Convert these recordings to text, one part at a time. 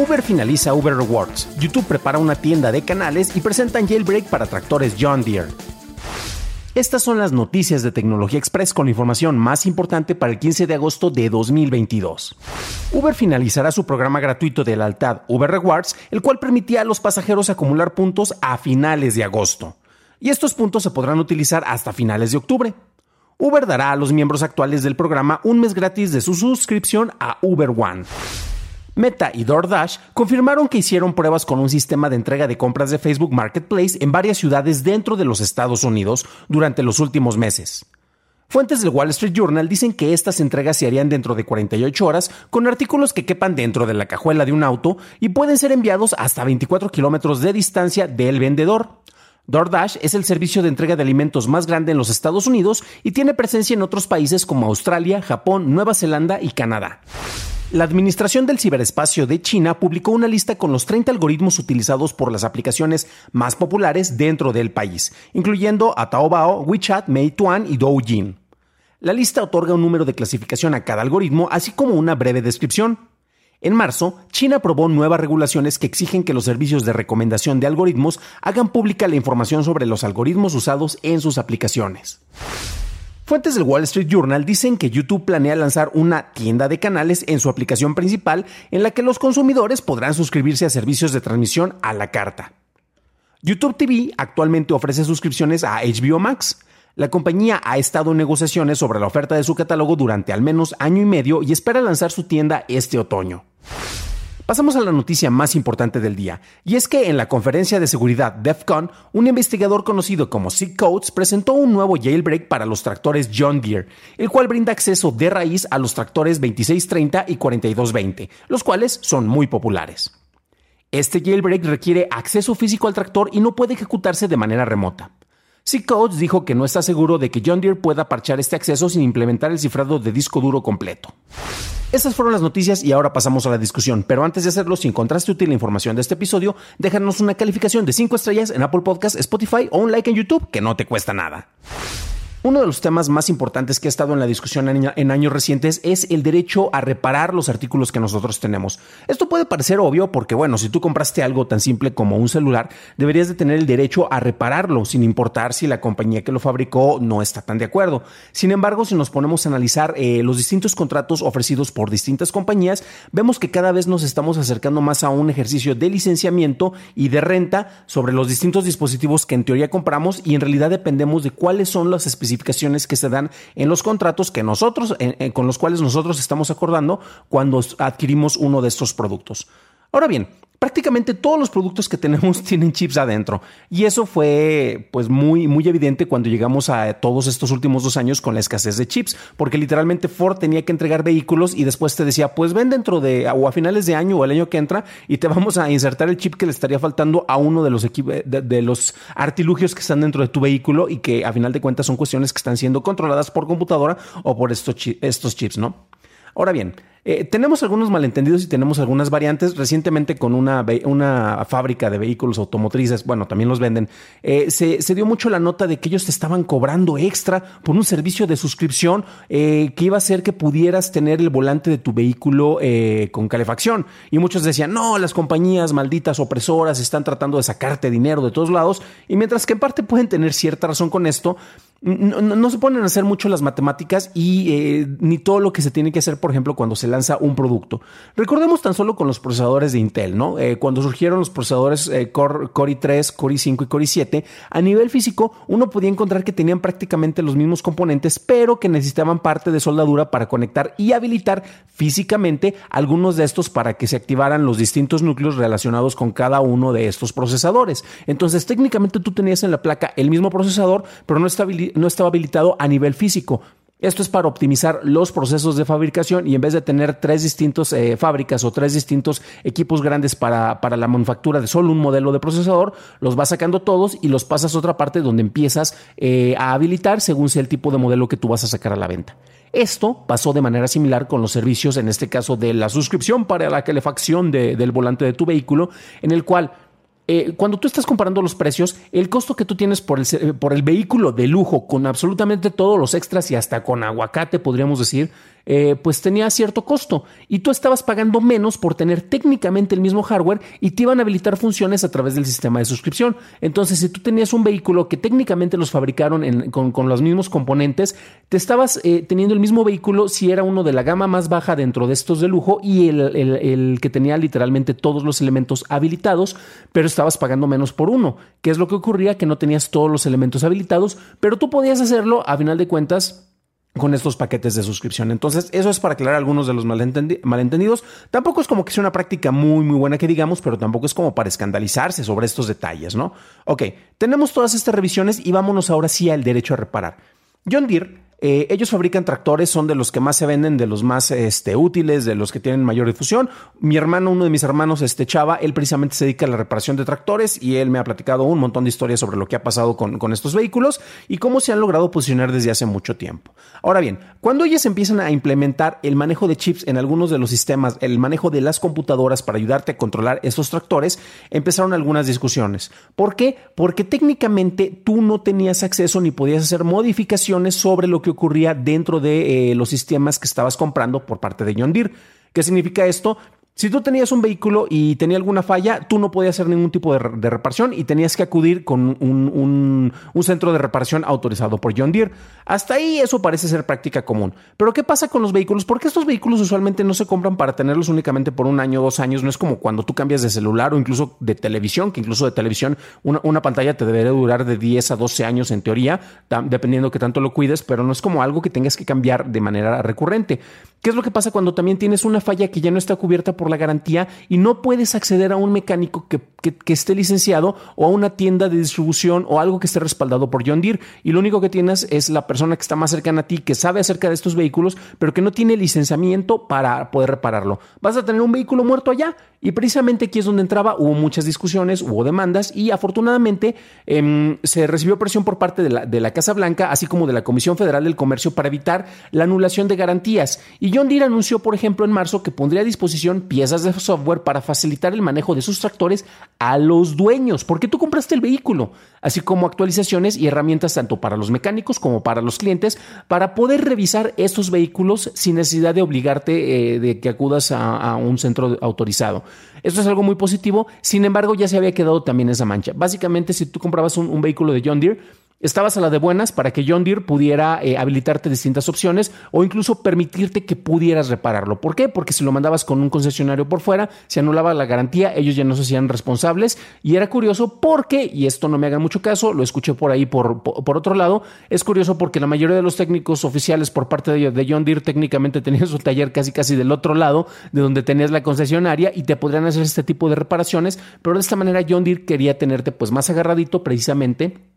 Uber finaliza Uber Rewards, YouTube prepara una tienda de canales y presentan jailbreak para tractores John Deere. Estas son las noticias de Tecnología Express con la información más importante para el 15 de agosto de 2022. Uber finalizará su programa gratuito de lealtad Uber Rewards, el cual permitía a los pasajeros acumular puntos a finales de agosto. Y estos puntos se podrán utilizar hasta finales de octubre. Uber dará a los miembros actuales del programa un mes gratis de su suscripción a Uber One. Meta y DoorDash confirmaron que hicieron pruebas con un sistema de entrega de compras de Facebook Marketplace en varias ciudades dentro de los Estados Unidos durante los últimos meses. Fuentes del Wall Street Journal dicen que estas entregas se harían dentro de 48 horas con artículos que quepan dentro de la cajuela de un auto y pueden ser enviados hasta 24 kilómetros de distancia del vendedor. DoorDash es el servicio de entrega de alimentos más grande en los Estados Unidos y tiene presencia en otros países como Australia, Japón, Nueva Zelanda y Canadá. La Administración del Ciberespacio de China publicó una lista con los 30 algoritmos utilizados por las aplicaciones más populares dentro del país, incluyendo a Taobao, WeChat, Meituan y Douyin. La lista otorga un número de clasificación a cada algoritmo, así como una breve descripción. En marzo, China aprobó nuevas regulaciones que exigen que los servicios de recomendación de algoritmos hagan pública la información sobre los algoritmos usados en sus aplicaciones. Fuentes del Wall Street Journal dicen que YouTube planea lanzar una tienda de canales en su aplicación principal en la que los consumidores podrán suscribirse a servicios de transmisión a la carta. YouTube TV actualmente ofrece suscripciones a HBO Max. La compañía ha estado en negociaciones sobre la oferta de su catálogo durante al menos año y medio y espera lanzar su tienda este otoño. Pasamos a la noticia más importante del día, y es que en la conferencia de seguridad DEFCON, un investigador conocido como Sig Coates presentó un nuevo jailbreak para los tractores John Deere, el cual brinda acceso de raíz a los tractores 2630 y 4220, los cuales son muy populares. Este jailbreak requiere acceso físico al tractor y no puede ejecutarse de manera remota. Sig Coates dijo que no está seguro de que John Deere pueda parchar este acceso sin implementar el cifrado de disco duro completo. Esas fueron las noticias y ahora pasamos a la discusión. Pero antes de hacerlo, si encontraste útil la información de este episodio, déjanos una calificación de 5 estrellas en Apple Podcasts, Spotify o un like en YouTube, que no te cuesta nada. Uno de los temas más importantes que ha estado en la discusión en, años recientes es el derecho a reparar los artículos que nosotros tenemos. Esto puede parecer obvio porque, bueno, si tú compraste algo tan simple como un celular, deberías de tener el derecho a repararlo, sin importar si la compañía que lo fabricó no está tan de acuerdo. Sin embargo, si nos ponemos a analizar eh, los distintos contratos ofrecidos por distintas compañías, vemos que cada vez nos estamos acercando más a un ejercicio de licenciamiento y de renta sobre los distintos dispositivos que en teoría compramos y en realidad dependemos de cuáles son las especificaciones especificaciones que se dan en los contratos que nosotros, con los cuales nosotros estamos acordando cuando adquirimos uno de estos productos. Ahora bien, prácticamente todos los productos que tenemos tienen chips adentro. Y eso fue pues muy, muy evidente cuando llegamos a todos estos últimos dos años con la escasez de chips, porque literalmente Ford tenía que entregar vehículos y después te decía, pues ven dentro de o a finales de año o el año que entra y te vamos a insertar el chip que le estaría faltando a uno de los, de, de los artilugios que están dentro de tu vehículo y que a final de cuentas son cuestiones que están siendo controladas por computadora o por estos, estos chips, ¿no? Ahora bien, eh, tenemos algunos malentendidos y tenemos algunas variantes. Recientemente con una, una fábrica de vehículos automotrices, bueno, también los venden, eh, se, dio mucho la nota de que ellos te estaban cobrando extra por un servicio de suscripción eh, que iba a hacer que pudieras tener el volante de tu vehículo con calefacción. Y muchos decían, no, las compañías malditas opresoras están tratando de sacarte dinero de todos lados. Y mientras que en parte pueden tener cierta razón con esto, no, se ponen a hacer mucho las matemáticas y eh, ni todo lo que se tiene que hacer, por ejemplo, cuando se lanza un producto. Recordemos tan solo con los procesadores de Intel, ¿no? Eh, cuando surgieron los procesadores eh, Core, Core, i3, Core i5 y Core i7, a nivel físico uno podía encontrar que tenían prácticamente los mismos componentes, pero que necesitaban parte de soldadura para conectar y habilitar físicamente algunos de estos para que se activaran los distintos núcleos relacionados con cada uno de estos procesadores. Entonces, técnicamente tú tenías en la placa el mismo procesador, pero no estaba no estaba habilitado a nivel físico. Esto es para optimizar los procesos de fabricación y en vez de tener tres distintos eh, fábricas o tres distintos equipos grandes para, para, la manufactura de solo un modelo de procesador, los vas sacando todos y los pasas a otra parte donde empiezas eh, a habilitar según sea el tipo de modelo que tú vas a sacar a la venta. Esto pasó de manera similar con los servicios, en este caso de la suscripción para la calefacción del volante de tu vehículo, en el cual eh, cuando tú estás comparando los precios, el costo que tú tienes por el, por el vehículo de lujo con absolutamente todos los extras y hasta con aguacate, podríamos decir, eh, pues tenía cierto costo y tú estabas pagando menos por tener técnicamente el mismo hardware y te iban a habilitar funciones a través del sistema de suscripción. Entonces, si tú tenías un vehículo que técnicamente los fabricaron con, los mismos componentes, te estabas eh, teniendo el mismo vehículo si era uno de la gama más baja dentro de estos de lujo y el, el que tenía literalmente todos los elementos habilitados, pero estabas pagando menos por uno. ¿Qué es lo que ocurría? Que no tenías todos los elementos habilitados, pero tú podías hacerlo a final de cuentas con estos paquetes de suscripción. Entonces, eso es para aclarar algunos de los malentendidos. Tampoco es como que sea una práctica muy, muy buena que digamos, pero tampoco es como para escandalizarse sobre estos detalles, ¿no? Ok, tenemos todas estas revisiones y vámonos ahora sí al derecho a reparar. John Deere eh, ellos fabrican tractores, son de los que más se venden, de los más este, útiles, de los que tienen mayor difusión. Mi hermano, uno de mis hermanos, este Chava, él precisamente se dedica a la reparación de tractores y él me ha platicado un montón de historias sobre lo que ha pasado con, con estos vehículos y cómo se han logrado posicionar desde hace mucho tiempo. Ahora bien, cuando ellos empiezan a implementar el manejo de chips en algunos de los sistemas, el manejo de las computadoras para ayudarte a controlar estos tractores, empezaron algunas discusiones. ¿Por qué? Porque técnicamente tú no tenías acceso ni podías hacer modificaciones sobre lo que ocurría dentro de eh, los sistemas que estabas comprando por parte de John Deere. ¿Qué significa esto? Si tú tenías un vehículo y tenía alguna falla, tú no podías hacer ningún tipo de, reparación y tenías que acudir con un, centro de reparación autorizado por John Deere. Hasta ahí eso parece ser práctica común. Pero ¿qué pasa con los vehículos? Porque estos vehículos usualmente no se compran para tenerlos únicamente por un año o dos años. No es como cuando tú cambias de celular o incluso de televisión, que incluso de televisión una, una pantalla te debería durar de 10 a 12 años en teoría, dependiendo que tanto lo cuides, pero no es como algo que tengas que cambiar de manera recurrente. ¿Qué es lo que pasa cuando también tienes una falla que ya no está cubierta por la garantía y no puedes acceder a un mecánico que, esté licenciado o a una tienda de distribución o algo que esté respaldado por John Deere? Y lo único que tienes es la persona que está más cercana a ti, que sabe acerca de estos vehículos, pero que no tiene licenciamiento para poder repararlo. Vas a tener un vehículo muerto allá y precisamente aquí es donde entraba, hubo muchas discusiones, hubo demandas y afortunadamente em, se recibió presión por parte de la, de la Casa Blanca, así como de la Comisión Federal del Comercio para evitar la anulación de garantías. Y John Deere anunció, por ejemplo, en marzo que pondría a disposición piezas de software para facilitar el manejo de sus tractores a los dueños, porque tú compraste el vehículo, así como actualizaciones y herramientas tanto para los mecánicos como para los clientes para poder revisar estos vehículos sin necesidad de obligarte eh, de que acudas a, un centro autorizado. Esto es algo muy positivo, sin embargo ya se había quedado también esa mancha. Básicamente, si tú comprabas un vehículo de John Deere, Estabas a la de buenas para que John Deere pudiera eh, habilitarte distintas opciones o incluso permitirte que pudieras repararlo. ¿Por qué? Porque si lo mandabas con un concesionario por fuera, se anulaba la garantía, ellos ya no se hacían responsables. Y era curioso porque, y esto no me haga mucho caso, lo escuché por ahí por, por, otro lado, es curioso porque la mayoría de los técnicos oficiales por parte de, de John Deere técnicamente tenían su taller casi casi del otro lado de donde tenías la concesionaria y te podrían hacer este tipo de reparaciones, pero de esta manera John Deere quería tenerte pues más agarradito precisamente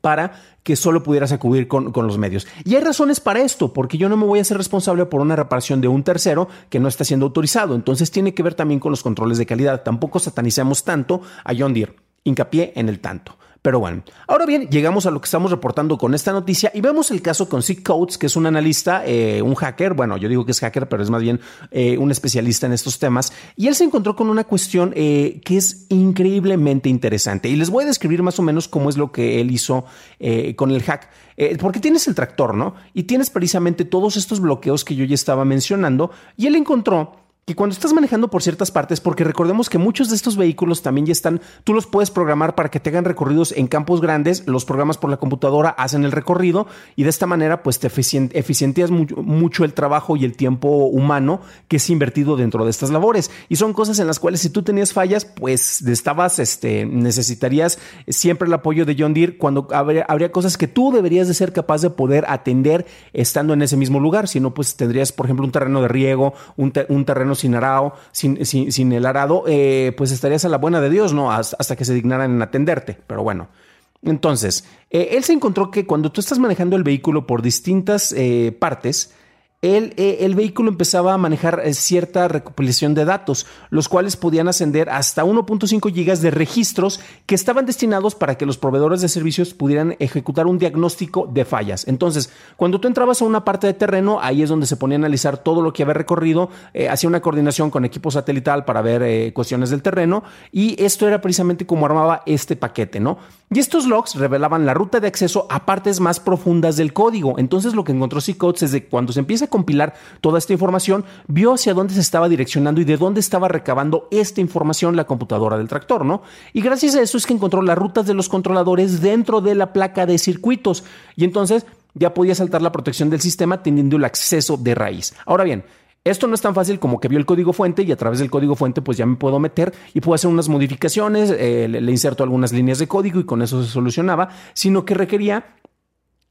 para que solo pudieras acudir con, los medios. Y hay razones para esto, porque yo no me voy a hacer responsable por una reparación de un tercero que no está siendo autorizado. Entonces tiene que ver también con los controles de calidad. Tampoco satanicemos tanto a John Deere. Hincapié en el tanto. Pero bueno, ahora bien, llegamos a lo que estamos reportando con esta noticia y vemos el caso con Sick Coates, que es un analista, eh, un hacker, bueno, yo digo que es hacker, pero es más bien eh, un especialista en estos temas, y él se encontró con una cuestión eh, que es increíblemente interesante. Y les voy a describir más o menos cómo es lo que él hizo con el hack. porque tienes el tractor, ¿no? Y tienes precisamente todos estos bloqueos que yo ya estaba mencionando, y él encontró que cuando estás manejando por ciertas partes, porque recordemos que muchos de estos vehículos también ya están, tú los puedes programar para que te hagan recorridos en campos grandes, los programas por la computadora hacen el recorrido y de esta manera pues te eficientías mucho, el trabajo y el tiempo humano que es invertido dentro de estas labores. Y son cosas en las cuales si tú tenías fallas, pues estabas, este, necesitarías siempre el apoyo de John Deere cuando habría, cosas que tú deberías de ser capaz de poder atender estando en ese mismo lugar. Si no, pues tendrías, por ejemplo, un terreno de riego, un, un terreno sin arado, sin, sin, el arado, eh, pues estarías a la buena de Dios, ¿no? Hasta que se dignaran en atenderte. Pero bueno. Entonces, eh, él se encontró que cuando tú estás manejando el vehículo por distintas eh, partes, eh, el, vehículo empezaba a manejar eh, cierta recopilación de datos, los cuales podían ascender hasta 1.5 gigas de registros que estaban destinados para que los proveedores de servicios pudieran ejecutar un diagnóstico de fallas. Entonces, cuando tú entrabas a una parte de terreno, ahí es donde se ponía a analizar todo lo que había recorrido, eh, hacía una coordinación con equipo satelital para ver cuestiones del terreno y esto era precisamente como armaba este paquete, ¿no? Y estos logs revelaban la ruta de acceso a partes más profundas del código. Entonces, lo que encontró C-Codes es de cuando se empieza a compilar toda esta información, vio hacia dónde se estaba direccionando y de dónde estaba recabando esta información la computadora del tractor, ¿no? Y gracias a eso es que encontró las rutas de los controladores dentro de la placa de circuitos. Y entonces ya podía saltar la protección del sistema teniendo el acceso de raíz. Ahora bien, esto no es tan fácil como que vio el código fuente y a través del código fuente pues ya me puedo meter y puedo hacer unas modificaciones, eh, le, inserto algunas líneas de código y con eso se solucionaba, sino que requería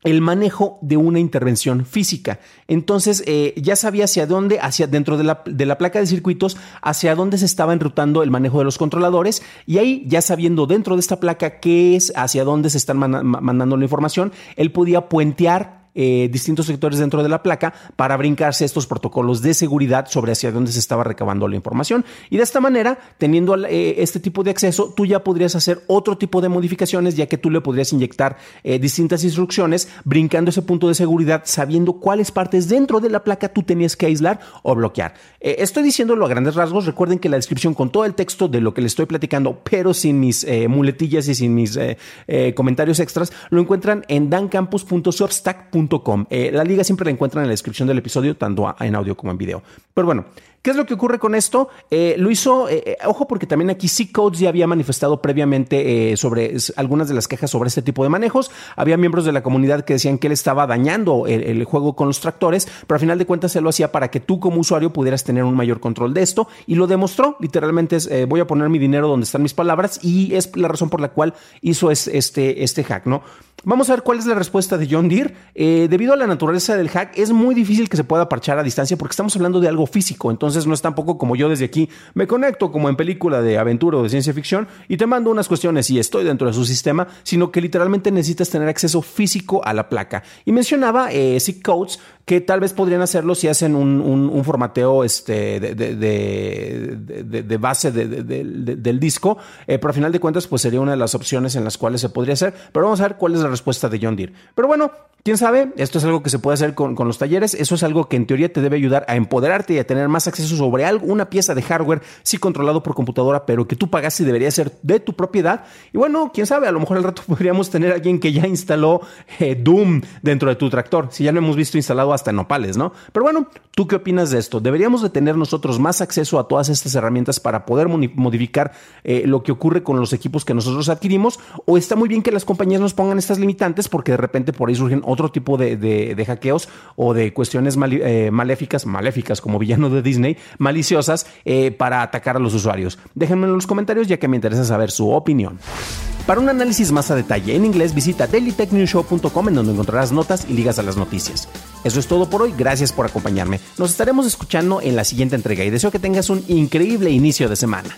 el manejo de una intervención física. Entonces eh, ya sabía hacia dónde, hacia dentro de la, de la, placa de circuitos, hacia dónde se estaba enrutando el manejo de los controladores y ahí ya sabiendo dentro de esta placa qué es, hacia dónde se están mandando la información, él podía puentear eh, distintos sectores dentro de la placa para brincarse estos protocolos de seguridad sobre hacia dónde se estaba recabando la información. Y de esta manera, teniendo eh, este tipo de acceso, tú ya podrías hacer otro tipo de modificaciones, ya que tú le podrías inyectar eh, distintas instrucciones, brincando ese punto de seguridad, sabiendo cuáles partes dentro de la placa tú tenías que aislar o bloquear. estoy diciéndolo a grandes rasgos. Recuerden que la descripción con todo el texto de lo que le estoy platicando, pero sin mis muletillas y sin mis comentarios extras, lo encuentran en dancampus.substack.com eh, la liga siempre la encuentran en la descripción del episodio, tanto en audio como en video. Pero bueno, ¿Qué es lo que ocurre con esto? Eh, lo hizo, eh, ojo, porque también aquí C-Codes ya había manifestado previamente sobre algunas de las quejas sobre este tipo de manejos. Había miembros de la comunidad que decían que él estaba dañando el, juego con los tractores, pero al final de cuentas se lo hacía para que tú como usuario pudieras tener un mayor control de esto y lo demostró. Literalmente es, voy a poner mi dinero donde están mis palabras y es la razón por la cual hizo este, este hack, ¿no? Vamos a ver cuál es la respuesta de John Deere. Eh, debido a la naturaleza del hack, es muy difícil que se pueda parchar a distancia porque estamos hablando de algo físico. Entonces no es tampoco como yo desde aquí me conecto como en película de aventura o de ciencia ficción y te mando unas cuestiones y estoy dentro de su sistema, sino que literalmente necesitas tener acceso físico a la placa. Y mencionaba eh, Codes que tal vez podrían hacerlo si hacen un, formateo este, de, base del disco, eh, pero al final de cuentas pues sería una de las opciones en las cuales se podría hacer. Pero vamos a ver cuál es la respuesta de John Deere. Pero bueno, quién sabe, esto es algo que se puede hacer con, los talleres, eso es algo que en teoría te debe ayudar a empoderarte y a tener más acceso sobre algo, una pieza de hardware, sí controlado por computadora, pero que tú pagas y debería ser de tu propiedad. Y bueno, quién sabe, a lo mejor al rato podríamos tener a alguien que ya instaló eh, Doom dentro de tu tractor, si ya lo hemos visto instalado hasta en nopales, ¿no? Pero bueno, ¿tú qué opinas de esto? ¿Deberíamos de tener nosotros más acceso a todas estas herramientas para poder modificar eh, lo que ocurre con los equipos que nosotros adquirimos? ¿O está muy bien que las compañías nos pongan estas limitantes porque de repente por ahí surgen otro tipo de, hackeos o de cuestiones eh, maléficas, maléficas como villano de Disney, maliciosas eh, para atacar a los usuarios? Déjenme en los comentarios ya que me interesa saber su opinión. Para un análisis más a detalle en inglés, visita dailytechnewshow.com en donde encontrarás notas y ligas a las noticias. Eso es todo por hoy, gracias por acompañarme. Nos estaremos escuchando en la siguiente entrega y deseo que tengas un increíble inicio de semana.